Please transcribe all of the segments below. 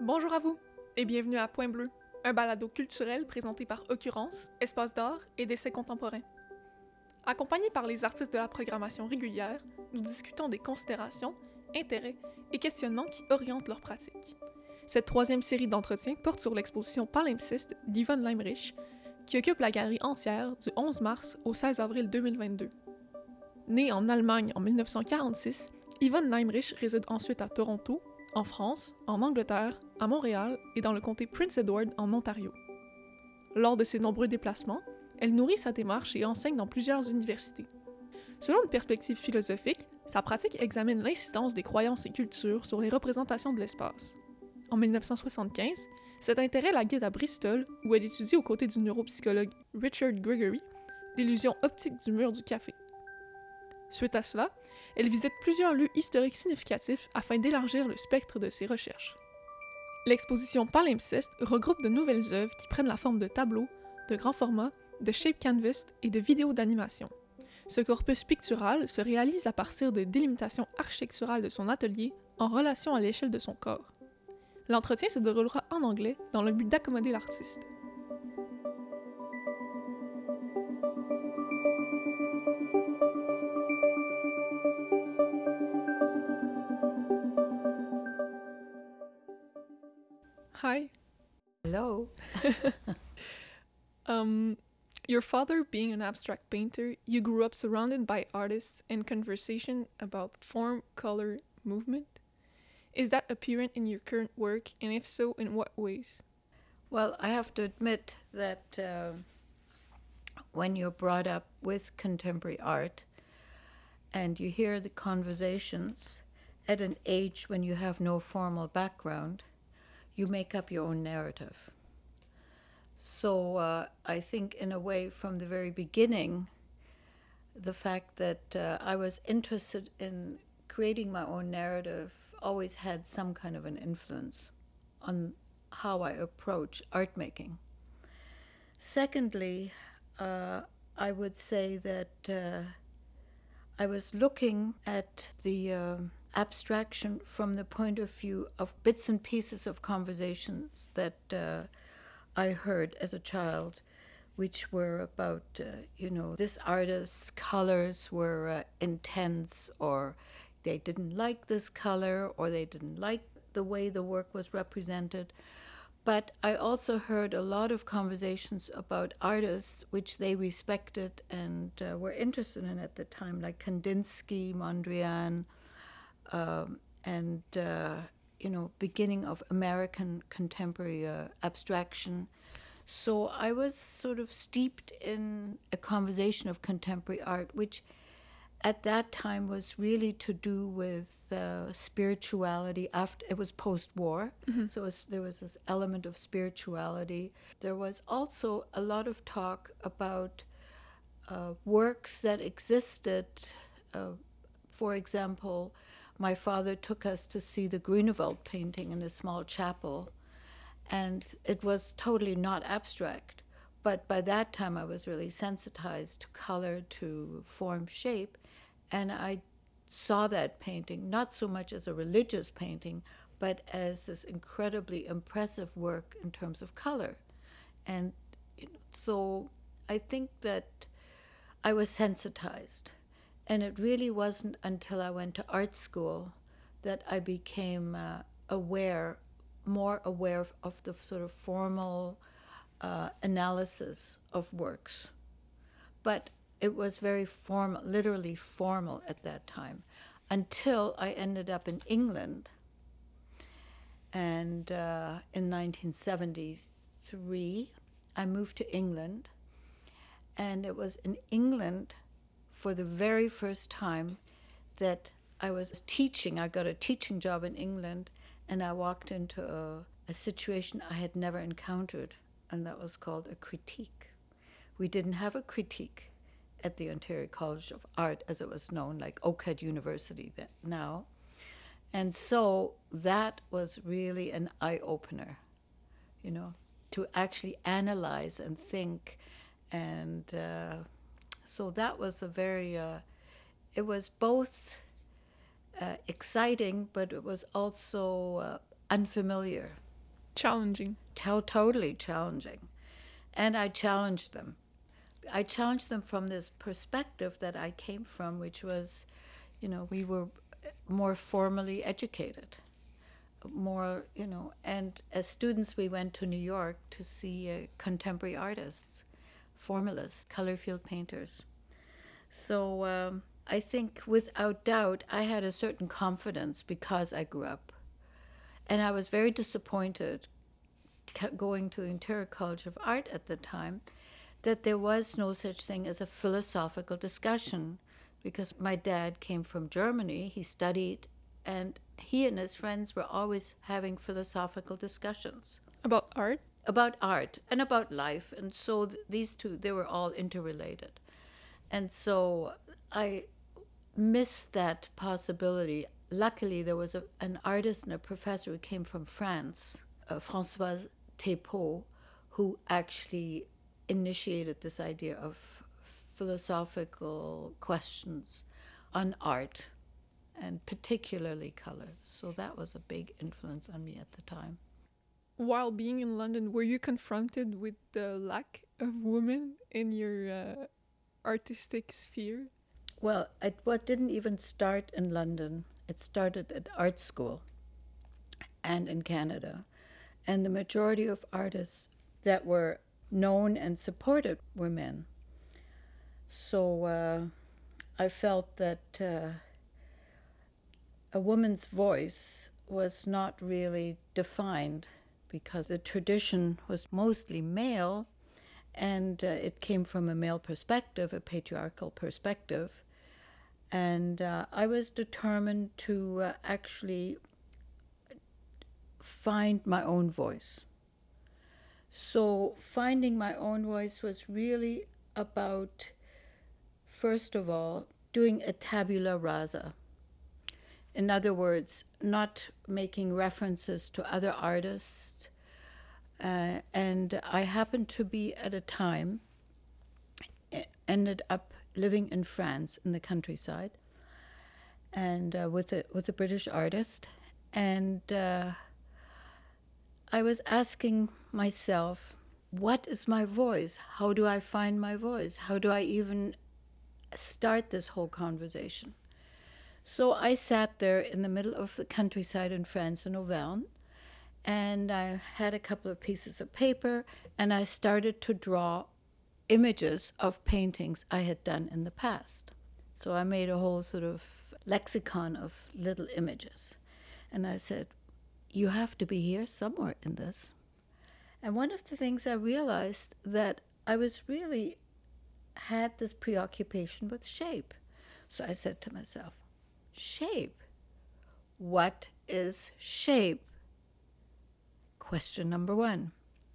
Bonjour à vous et bienvenue à Point Bleu, un balado culturel présenté par Occurrence, Espace d'art et d'essais contemporains. Accompagnés par les artistes de la programmation régulière, nous discutons des considérations, intérêts et questionnements qui orientent leur pratique. Cette troisième série d'entretiens porte sur l'exposition Palimpseste d'Yvonne Leimrich, qui occupe la galerie entière du 11 mars au 16 avril 2022. Née en Allemagne en 1946, Yvonne Leimrich réside ensuite à Toronto, en France, en Angleterre, à Montréal et dans le comté Prince Edward en Ontario. Lors de ses nombreux déplacements, elle nourrit sa démarche et enseigne dans plusieurs universités. Selon une perspective philosophique, sa pratique examine l'incidence des croyances et cultures sur les représentations de l'espace. En 1975, cet intérêt la guide à Bristol, où elle étudie aux côtés du neuropsychologue Richard Gregory l'illusion optique du mur du café. Suite à cela, elle visite plusieurs lieux historiques significatifs afin d'élargir le spectre de ses recherches. L'exposition Palimpseste regroupe de nouvelles œuvres qui prennent la forme de tableaux, de grands formats, de shape canvas et de vidéos d'animation. Ce corpus pictural se réalise à partir de délimitations architecturales de son atelier en relation à l'échelle de son corps. L'entretien se déroulera en anglais dans le but d'accommoder l'artiste. Um, your father being an abstract painter, you grew up surrounded by artists and conversation about form, color, movement. Is that apparent in your current work, and if so, in what ways? Well, I have to admit that uh, when you're brought up with contemporary art and you hear the conversations at an age when you have no formal background, you make up your own narrative. So uh, I think, in a way, from the very beginning, the fact that uh, I was interested in creating my own narrative always had some kind of an influence on how I approach art making. Secondly, uh, I would say that uh, I was looking at the uh, abstraction from the point of view of bits and pieces of conversations that uh, I heard as a child, which were about, uh, you know, this artist's colors were uh, intense, or they didn't like this color, or they didn't like the way the work was represented. But I also heard a lot of conversations about artists which they respected and uh, were interested in at the time, like Kandinsky, Mondrian, um, and uh, you know, beginning of American contemporary uh, abstraction. So I was sort of steeped in a conversation of contemporary art, which at that time was really to do with uh, spirituality. After it was post-war, so it was, there was this element of spirituality. There was also a lot of talk about uh, works that existed. Uh, for example, my father took us to see the Grunewald painting in a small chapel, and it was totally not abstract. But by that time, I was really sensitized to color, to form, shape, and I saw that painting not so much as a religious painting, but as this incredibly impressive work in terms of color. And so I think that I was sensitized. And it really wasn't until I went to art school that I became uh, aware, more aware of, of the sort of formal uh, analysis of works. But it was very formal, literally formal at that time, until I ended up in England. And uh, in 1973, I moved to England. And it was in England for the very first time that I was teaching. I got a teaching job in England, and I walked into a, a situation I had never encountered, and that was called a critique. We didn't have a critique at the Ontario College of Art, as it was known, like OCAD University that now. And so that was really an eye opener, you know, to actually analyze and think. And uh, so that was a very, uh, it was both uh, exciting, but it was also uh, unfamiliar Challenging. Tell totally challenging. And I challenged them. I challenged them from this perspective that I came from, which was, you know, we were more formally educated, more, you know, and as students, we went to New York to see uh, contemporary artists, formalists, color field painters. So um, I think without doubt, I had a certain confidence because I grew up. And I was very disappointed going to the Ontario College of Art at the time that there was no such thing as a philosophical discussion because my dad came from Germany, he studied, and he and his friends were always having philosophical discussions about art, about art, and about life. And so th- these two, they were all interrelated. And so I missed that possibility. Luckily, there was a, an artist and a professor who came from France, uh, Françoise Thépaut, who actually initiated this idea of philosophical questions on art and particularly color. So that was a big influence on me at the time. While being in London, were you confronted with the lack of women in your uh, artistic sphere? Well, it what didn't even start in London. It started at art school and in Canada. And the majority of artists that were known and supported were men. So uh, I felt that uh, a woman's voice was not really defined because the tradition was mostly male and uh, it came from a male perspective, a patriarchal perspective. And uh, I was determined to uh, actually find my own voice. So, finding my own voice was really about, first of all, doing a tabula rasa. In other words, not making references to other artists. Uh, and I happened to be at a time, ended up living in France in the countryside, and uh, with a with a British artist, and uh, I was asking myself, what is my voice? How do I find my voice? How do I even start this whole conversation? So I sat there in the middle of the countryside in France in Auvergne, and I had a couple of pieces of paper, and I started to draw images of paintings I had done in the past. So I made a whole sort of lexicon of little images. And I said, you have to be here somewhere in this. And one of the things I realized that I was really had this preoccupation with shape. So I said to myself, shape. What is shape? Question number one.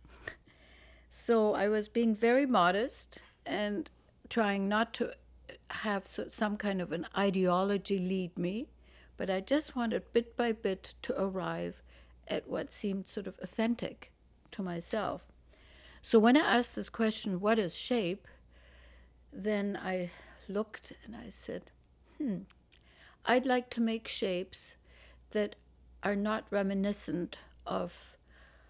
so I was being very modest and trying not to have some kind of an ideology lead me, but I just wanted bit by bit to arrive at what seemed sort of authentic to myself. So when I asked this question, what is shape? Then I looked and I said, hmm, I'd like to make shapes that are not reminiscent of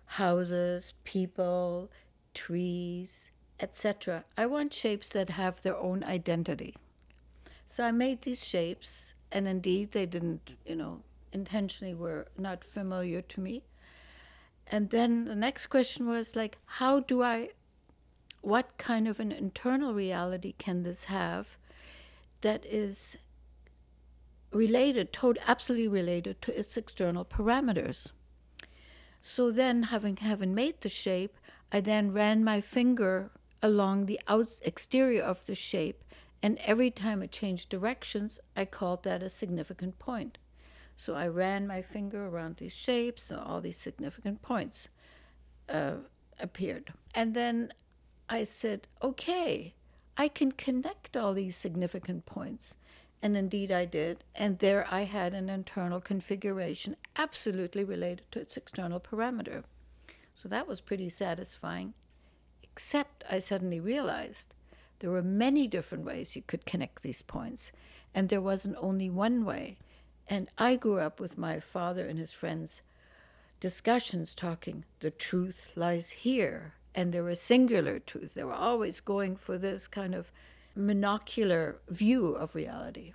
houses, people, trees, etc. I want shapes that have their own identity. So I made these shapes, and indeed they didn't, you know, intentionally were not familiar to me. And then the next question was like, how do I, what kind of an internal reality can this have that is related, totally, absolutely related to its external parameters? So then, having having made the shape, I then ran my finger along the out exterior of the shape, and every time it changed directions, I called that a significant point. So I ran my finger around these shapes, so all these significant points uh, appeared. And then I said, okay, I can connect all these significant points. And indeed I did. And there I had an internal configuration absolutely related to its external parameter. So that was pretty satisfying. Except I suddenly realized there were many different ways you could connect these points. And there wasn't only one way. And I grew up with my father and his friends discussions talking, the truth lies here. And there was singular truth. They were always going for this kind of monocular view of reality.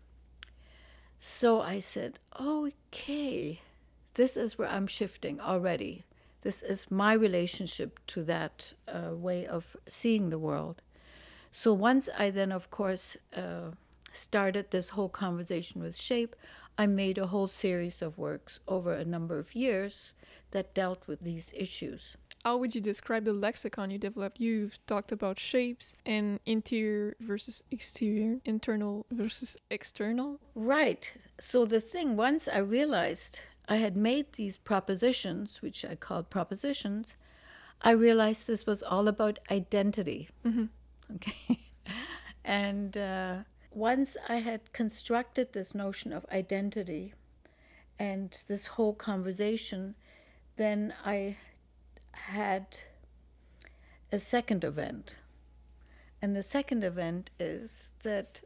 So I said, okay, this is where I'm shifting already. This is my relationship to that uh, way of seeing the world. So once I then, of course, uh, started this whole conversation with shape, I made a whole series of works over a number of years that dealt with these issues. How would you describe the lexicon you developed? You've talked about shapes and interior versus exterior, internal versus external. Right. So the thing, once I realized I had made these propositions, which I called propositions, I realized this was all about identity. Mm-hmm. Okay. and uh, once I had constructed this notion of identity and this whole conversation, then I had a second event. And the second event is that,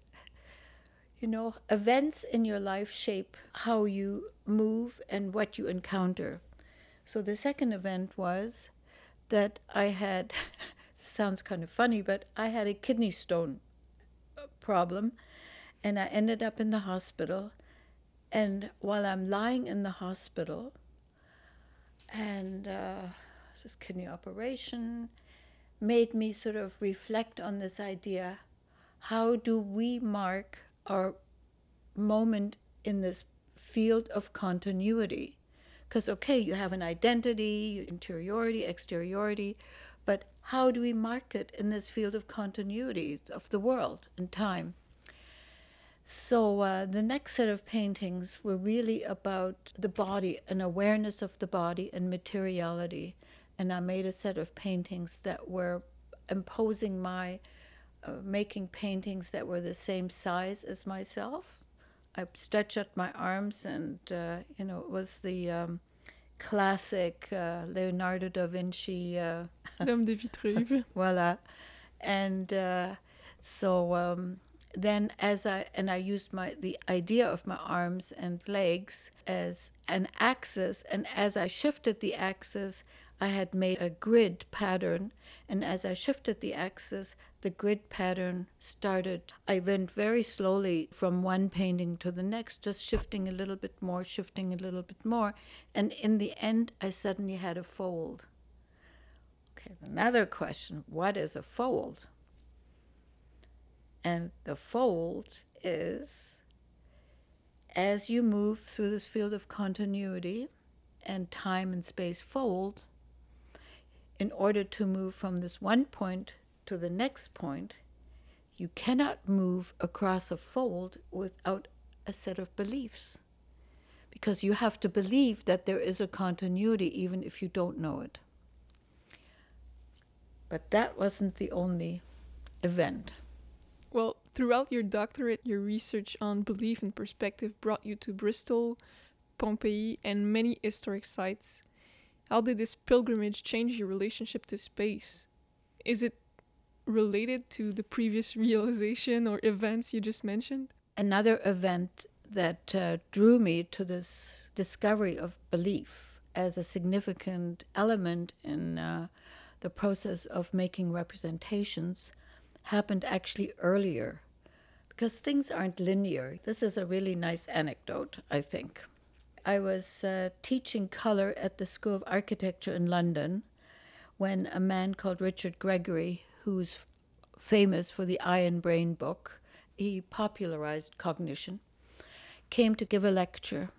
you know, events in your life shape how you move and what you encounter. So the second event was that I had sounds kind of funny, but I had a kidney stone uh, problem and I ended up in the hospital. And while I'm lying in the hospital, and uh, this kidney operation made me sort of reflect on this idea how do we mark our moment in this field of continuity? Because, okay, you have an identity, interiority, exteriority, but how do we mark it in this field of continuity of the world and time? So uh, the next set of paintings were really about the body, an awareness of the body and materiality. And I made a set of paintings that were imposing my, uh, making paintings that were the same size as myself. I stretched out my arms, and uh, you know, it was the um, classic uh, Leonardo da Vinci. Uh, L'homme de Vitruve. voila. And uh, so um, then as I and I used my the idea of my arms and legs as an axis and as I shifted the axis I had made a grid pattern and as I shifted the axis the grid pattern started. I went very slowly from one painting to the next just shifting a little bit more shifting a little bit more and in the end I suddenly had a fold. Okay another question what is a fold? And the fold is as you move through this field of continuity and time and space fold, in order to move from this one point to the next point, you cannot move across a fold without a set of beliefs. Because you have to believe that there is a continuity even if you don't know it. But that wasn't the only event. Well, throughout your doctorate, your research on belief and perspective brought you to Bristol, Pompeii, and many historic sites. How did this pilgrimage change your relationship to space? Is it related to the previous realization or events you just mentioned? Another event that uh, drew me to this discovery of belief as a significant element in uh, the process of making representations happened actually earlier because things aren't linear. This is a really nice anecdote, I think. I was uh, teaching color at the School of Architecture in London when a man called Richard Gregory, who's famous for the Eye and Brain book, he popularized cognition, came to give a lecture.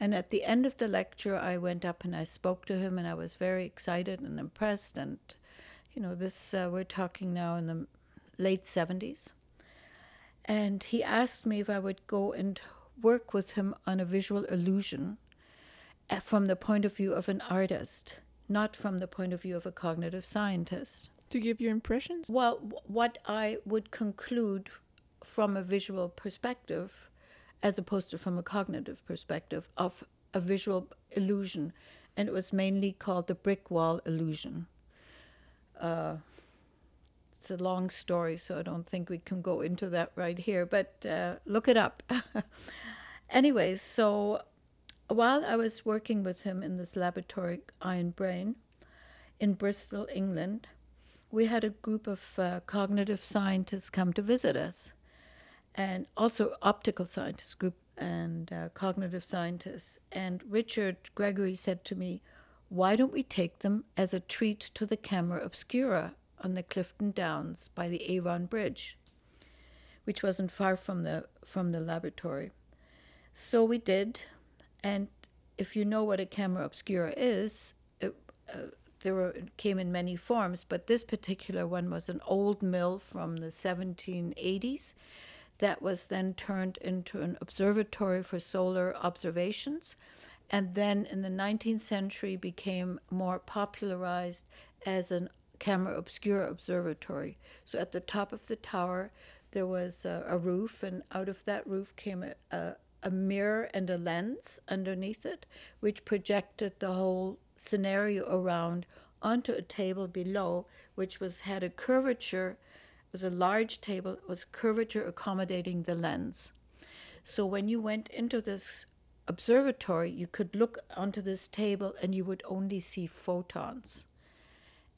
And at the end of the lecture, I went up and I spoke to him, and I was very excited and impressed. And, you know, this, uh, we're talking now in the late 70s. And he asked me if I would go and work with him on a visual illusion uh, from the point of view of an artist, not from the point of view of a cognitive scientist. To give your impressions? Well, what I would conclude from a visual perspective, as opposed to from a cognitive perspective, of a visual illusion. And it was mainly called the brick wall illusion. Uh, it's a long story, so I don't think we can go into that right here, but uh, look it up. Anyways, so while I was working with him in this laboratory, Eye and Brain, in Bristol, England, we had a group of uh, cognitive scientists come to visit us, and also optical scientists group and uh, cognitive scientists. And Richard Gregory said to me, "Why don't we take them as a treat to the camera obscura on the Clifton Downs by the Avon Bridge, which wasn't far from the from the laboratory?" So we did, and if you know what a camera obscura is, it, uh, there were came in many forms, but this particular one was an old mill from the 1780s that was then turned into an observatory for solar observations and then in the 19th century became more popularized as a camera obscura observatory so at the top of the tower there was a, a roof and out of that roof came a, a, a mirror and a lens underneath it which projected the whole scenario around onto a table below, which was had a curvature, was a large table, was curvature accommodating the lens. So when you went into this observatory, you could look onto this table and you would only see photons.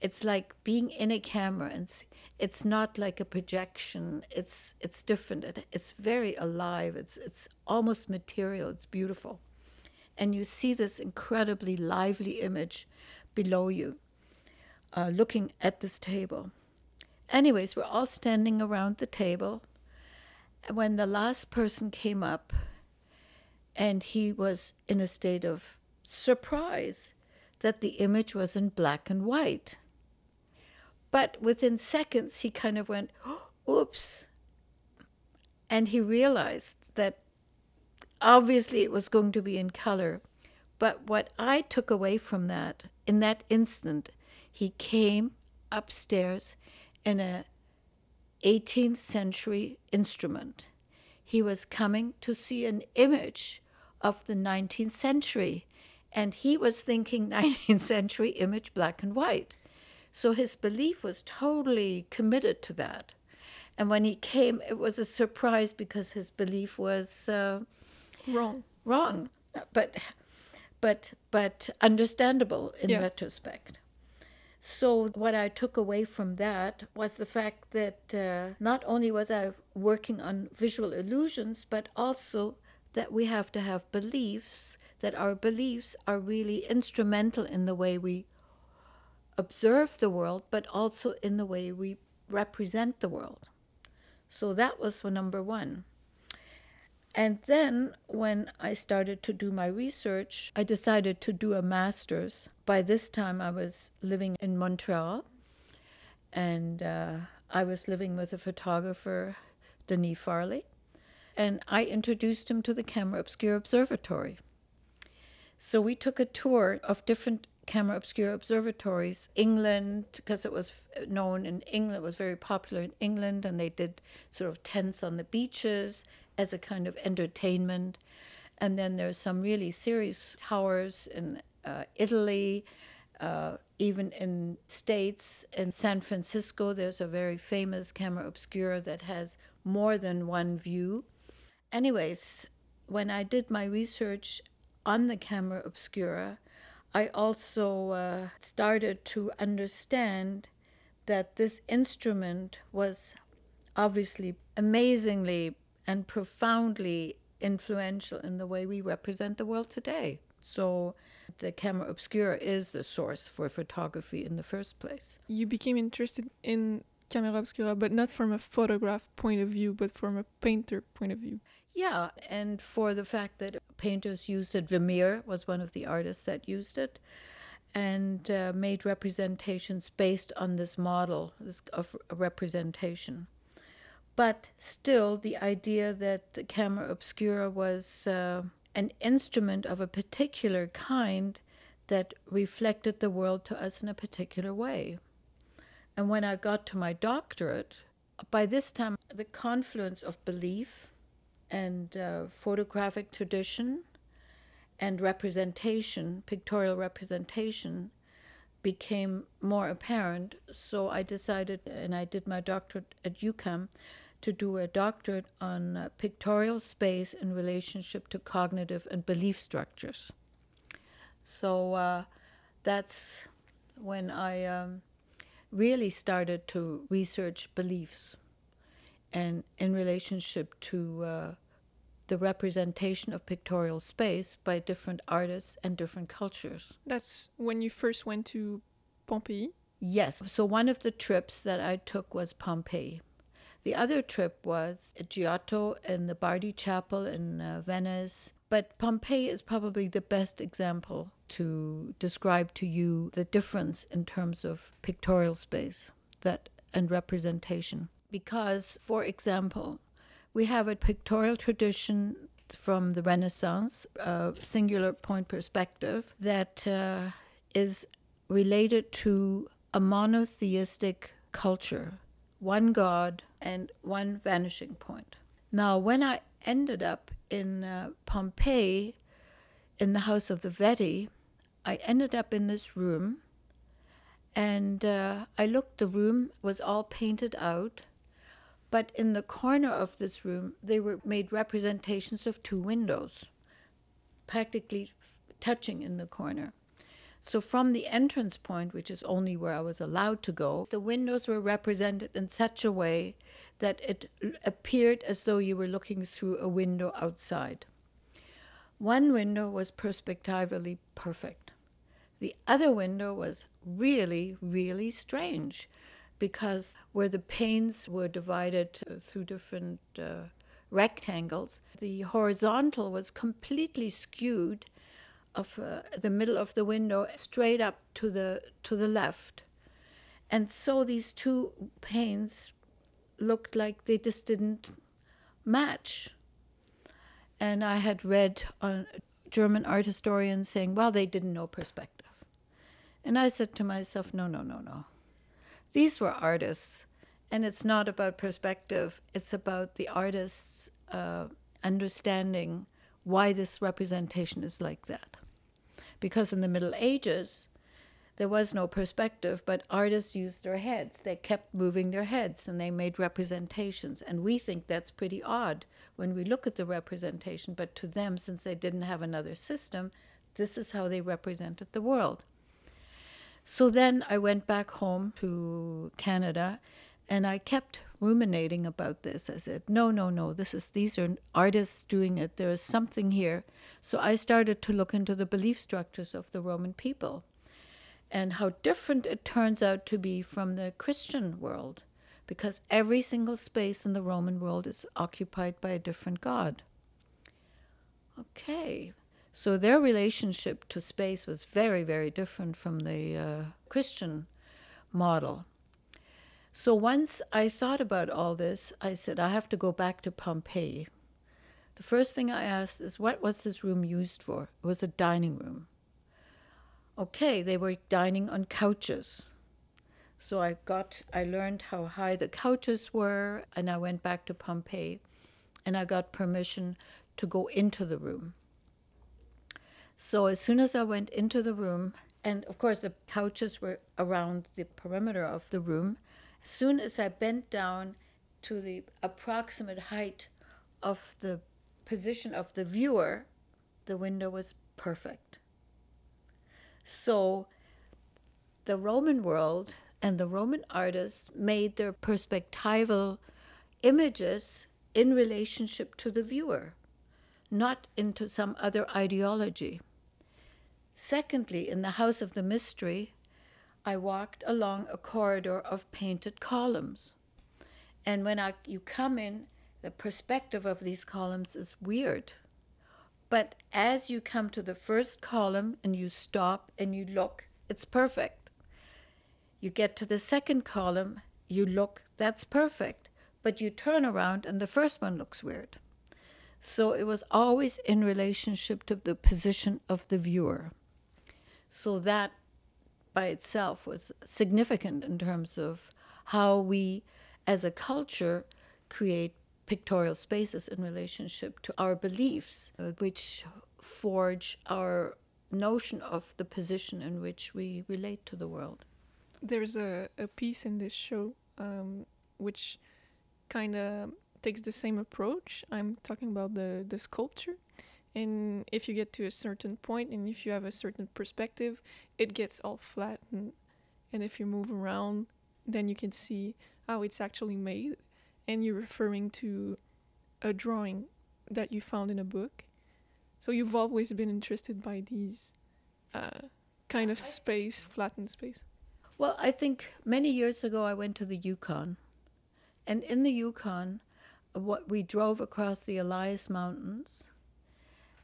It's like being in a camera, and it's not like a projection. It's it's different. It, it's very alive. It's it's almost material. It's beautiful and you see this incredibly lively image below you, uh, looking at this table. Anyways, we're all standing around the table. And when the last person came up, and he was in a state of surprise that the image was in black and white. But within seconds, he kind of went, oops. And he realized that obviously it was going to be in color. But what I took away from that, in that instant, he came upstairs in a 18th century instrument. He was coming to see an image of the 19th century, and he was thinking 19th century image black and white. So his belief was totally committed to that. And when he came, it was a surprise because his belief was uh, wrong wrong but but but understandable in Yeah. retrospect so what i took away from that was the fact that uh, not only was i working on visual illusions but also that we have to have beliefs that our beliefs are really instrumental in the way we observe the world but also in the way we represent the world so that was number one and then when I started to do my research, I decided to do a master's. By this time, I was living in Montreal and uh, I was living with a photographer, Denis Farley. And I introduced him to the Camera Obscura Observatory. So we took a tour of different Camera Obscura observatories, England, because it was known in England, it was very popular in England, and they did sort of tents on the beaches as a kind of entertainment. And then there's some really serious towers in uh, Italy, uh, even in states. In San Francisco, there's a very famous camera obscura that has more than one view. Anyways, when I did my research on the camera obscura, I also uh, started to understand that this instrument was obviously amazingly and profoundly influential in the way we represent the world today. So the camera obscura is the source for photography in the first place. you became interested in camera obscura but not from a photograph point of view but from a painter point of view Yeah, and for the fact that painters used it, Vermeer was one of the artists that used it, and uh, made representations based on this model of representation. But still, the idea that the camera obscura was uh, an instrument of a particular kind that reflected the world to us in a particular way. And when I got to my doctorate, by this time, the confluence of belief and uh, photographic tradition and representation, pictorial representation, became more apparent. So I decided, and I did my doctorate at UQAM, to do a doctorate on uh, pictorial space in relationship to cognitive and belief structures. So uh, that's when I um, really started to research beliefs and in relationship to uh, the representation of pictorial space by different artists and different cultures. That's when you first went to Pompeii? Yes. So one of the trips that I took was Pompeii. The other trip was Giotto and the Bardi Chapel in uh, Venice. But Pompeii is probably the best example to describe to you the difference in terms of pictorial space that and representation. Because, for example, we have a pictorial tradition from the Renaissance, a singular point perspective, that uh, is related to a monotheistic culture, one God and one vanishing point. Now, when I ended up in uh, Pompeii, in the house of the Vettii, I ended up in this room, and uh, I looked. The room was all painted out, but in the corner of this room, they were made representations of two windows, practically touching in the corner. So, from the entrance point, which is only where I was allowed to go, the windows were represented in such a way that it appeared as though you were looking through a window outside. One window was perspectively perfect. The other window was really, really strange because where the panes were divided through different uh, rectangles, the horizontal was completely skewed of uh, the middle of the window straight up to the to the left. And so these two panes looked like they just didn't match. And I had read on German art historians saying, well, they didn't know perspective. And I said to myself, no, no, no, no. These were artists, and it's not about perspective, it's about the artist's uh, understanding why this representation is like that. Because in the Middle Ages, there was no perspective, but artists used their heads. They kept moving their heads and they made representations. And we think that's pretty odd when we look at the representation, but to them, since they didn't have another system, this is how they represented the world. So then I went back home to Canada and I kept ruminating about this. I said, no, no, no, this is these are artists doing it. There is something here. So I started to look into the belief structures of the Roman people and how different it turns out to be from the Christian world, because every single space in the Roman world is occupied by a different god. Okay, so their relationship to space was very, very different from the uh, Christian model. So once I thought about all this, I said, I have to go back to Pompeii. The first thing I asked is, what was this room used for? It was a dining room okay, they were dining on couches. So I got, I learned how high the couches were, and I went back to Pompeii, and I got permission to go into the room. So as soon as I went into the room, and of course the couches were around the perimeter of the room, as soon as I bent down to the approximate height of the position of the viewer, the window was perfect. So the Roman world and the Roman artists made their perspectival images in relationship to the viewer, not into some other ideology. Secondly, in the House of the Mystery, I walked along a corridor of painted columns. And when I, you come in, the perspective of these columns is weird. But as you come to the first column and you stop and you look, it's perfect. You get to the second column, you look, that's perfect. But you turn around and the first one looks weird. So it was always in relationship to the position of the viewer. So that by itself was significant in terms of how we as a culture create pictorial spaces in relationship to our beliefs, uh, which forge our notion of the position in which we relate to the world. There's a, a piece in this show um, which kind of takes the same approach. I'm talking about the the sculpture. And if you get to a certain point and if you have a certain perspective, it gets all flat and and if you move around, then you can see how it's actually made and you're referring to a drawing that you found in a book. So you've always been interested by these uh, kind of space, flattened space. Well, I think many years ago I went to the Yukon, and in the Yukon, what we drove across the Elias Mountains,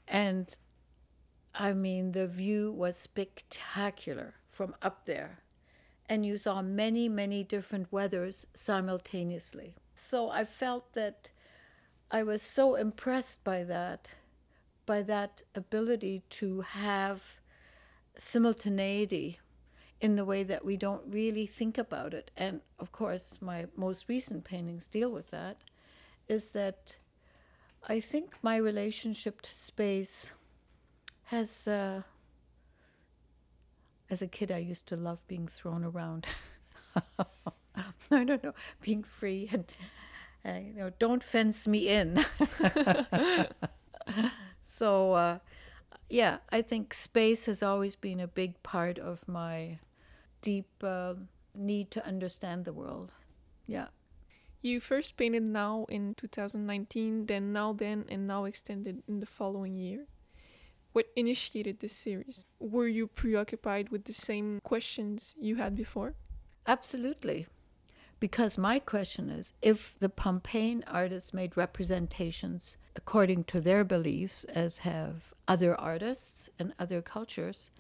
and I mean the view was spectacular from up there, and you saw many, many different weathers simultaneously. So I felt that I was so impressed by that, by that ability to have simultaneity in the way that we don't really think about it. And of course, my most recent paintings deal with that. Is that I think my relationship to space has. Uh, as a kid, I used to love being thrown around. I don't know, being free and, uh, you know, don't fence me in. so, uh, yeah, I think space has always been a big part of my deep uh, need to understand the world. Yeah. You first painted now in 2019, then now then, and now extended in the following year. What initiated this series? Were you preoccupied with the same questions you had before? Absolutely. Because my question is if the Pompeian artists made representations according to their beliefs, as have other artists and other cultures,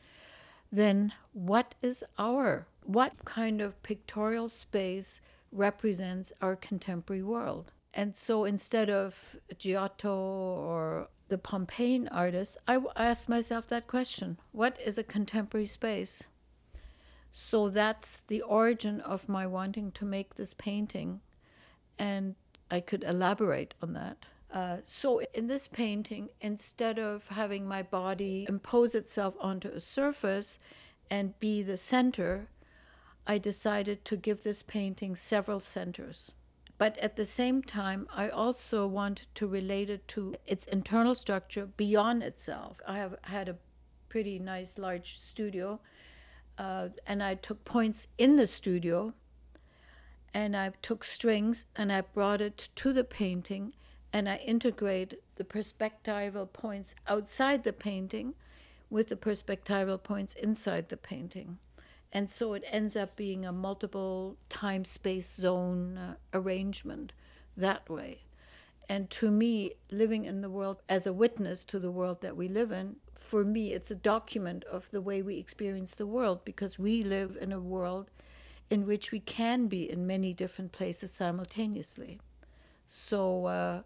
then what is our, what kind of pictorial space represents our contemporary world? And so instead of Giotto or the Pompeian artists, I asked myself that question what is a contemporary space? So that's the origin of my wanting to make this painting, and I could elaborate on that. Uh, so, in this painting, instead of having my body impose itself onto a surface and be the center, I decided to give this painting several centers. But at the same time, I also wanted to relate it to its internal structure beyond itself. I have had a pretty nice large studio uh, and I took points in the studio and I took strings and I brought it to the painting and I integrate the perspectival points outside the painting with the perspectival points inside the painting. And so it ends up being a multiple time space zone uh, arrangement that way. And to me, living in the world as a witness to the world that we live in, for me, it's a document of the way we experience the world because we live in a world in which we can be in many different places simultaneously. So uh,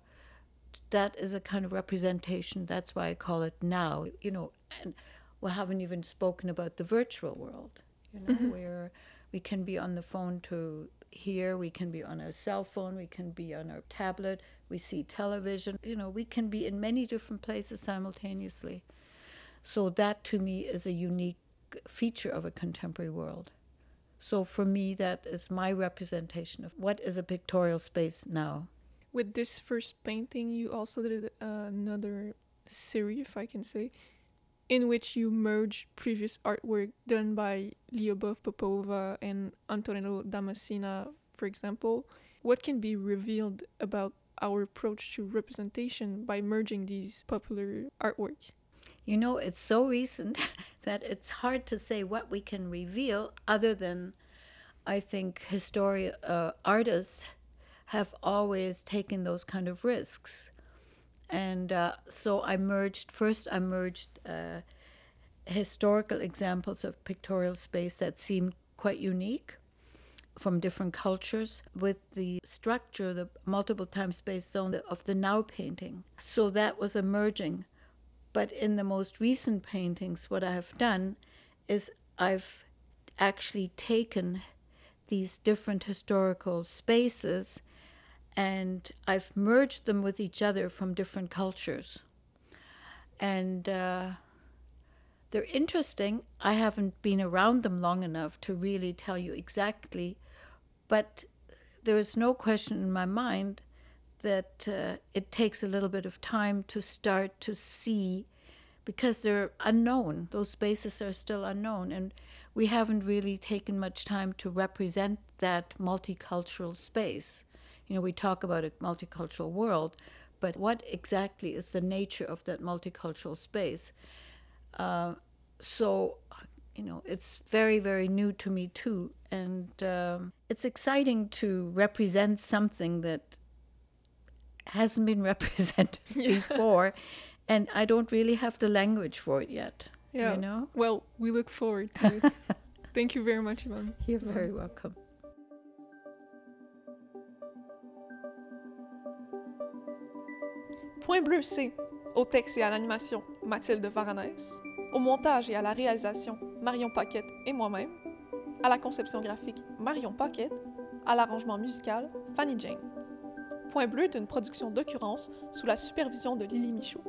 that is a kind of representation. That's why I call it now. You know, and we haven't even spoken about the virtual world. You know, mm-hmm. where we can be on the phone to here, we can be on our cell phone, we can be on our tablet, we see television. You know, we can be in many different places simultaneously. So that to me is a unique feature of a contemporary world. So for me, that is my representation of what is a pictorial space now. With this first painting, you also did uh, another series, if I can say, in which you merge previous artwork done by Lyubov Popova and Antonello da Messina, for example. What can be revealed about our approach to representation by merging these popular artwork? You know, it's so recent that it's hard to say what we can reveal other than I think historian uh, artists have always taken those kind of risks. And uh, so I merged, first, I merged uh, historical examples of pictorial space that seemed quite unique from different cultures with the structure, the multiple time space zone of the now painting. So that was emerging. But in the most recent paintings, what I have done is I've actually taken these different historical spaces and I've merged them with each other from different cultures. And uh, they're interesting. I haven't been around them long enough to really tell you exactly but there is no question in my mind that uh, it takes a little bit of time to start to see because they're unknown. Those spaces are still unknown. And we haven't really taken much time to represent that multicultural space. You know, we talk about a multicultural world, but what exactly is the nature of that multicultural space? Uh, so, you know, it's very, very new to me too. And um, it's exciting to represent something that hasn't been represented before. And I don't really have the language for it yet. Yeah. You know? Well, we look forward to it. Thank you very much, Yvonne. You're very welcome. Point bleu, c'est au texte et à l'animation Mathilde Varanès, au montage et à la réalisation Marion Paquette et moi-même, à la conception graphique Marion Paquette, à l'arrangement musical Fanny Jane. Point bleu est une production d'occurrence sous la supervision de Lily Michaud.